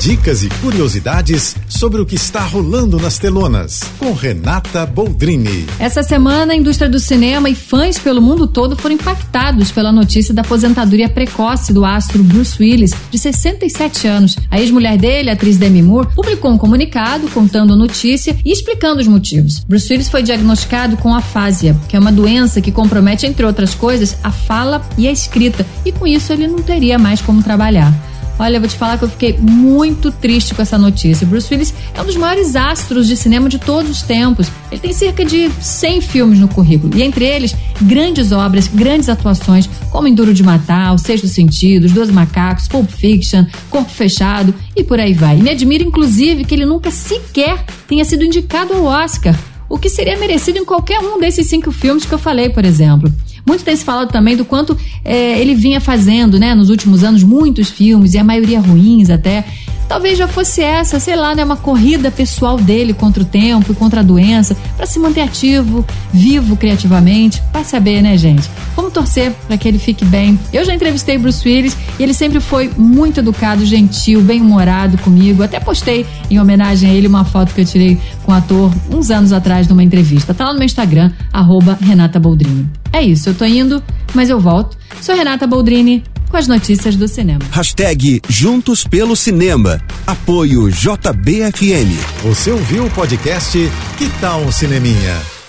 Dicas e curiosidades sobre o que está rolando nas telonas, com Renata Boldrini. Essa semana, a indústria do cinema e fãs pelo mundo todo foram impactados pela notícia da aposentadoria precoce do astro Bruce Willis, de 67 anos. A ex-mulher dele, a atriz Demi Moore, publicou um comunicado contando a notícia e explicando os motivos. Bruce Willis foi diagnosticado com afásia, que é uma doença que compromete, entre outras coisas, a fala e a escrita, e com isso ele não teria mais como trabalhar. Olha, eu vou te falar que eu fiquei muito triste com essa notícia. Bruce Willis é um dos maiores astros de cinema de todos os tempos. Ele tem cerca de 100 filmes no currículo, e entre eles, grandes obras, grandes atuações, como Enduro de Matar, O Sexto Sentido, Os Dois Macacos, Pulp Fiction, Corpo Fechado e por aí vai. E me admira, inclusive, que ele nunca sequer tenha sido indicado ao Oscar, o que seria merecido em qualquer um desses cinco filmes que eu falei, por exemplo. Muito tem se falado também do quanto é, ele vinha fazendo, né, nos últimos anos, muitos filmes, e a maioria ruins até. Talvez já fosse essa, sei lá, né, uma corrida pessoal dele contra o tempo e contra a doença, para se manter ativo, vivo criativamente. Vai saber, né, gente? Vamos torcer para que ele fique bem. Eu já entrevistei Bruce Willis e ele sempre foi muito educado, gentil, bem-humorado comigo. Até postei em homenagem a ele uma foto que eu tirei com o ator uns anos atrás numa entrevista. Tá lá no meu Instagram, arroba Renata Boldrini. É isso, eu tô indo, mas eu volto. Sou Renata Boldrini com as notícias do cinema. Hashtag Juntos pelo Cinema. Apoio JBFM. Você ouviu o podcast Que Tal um Cineminha?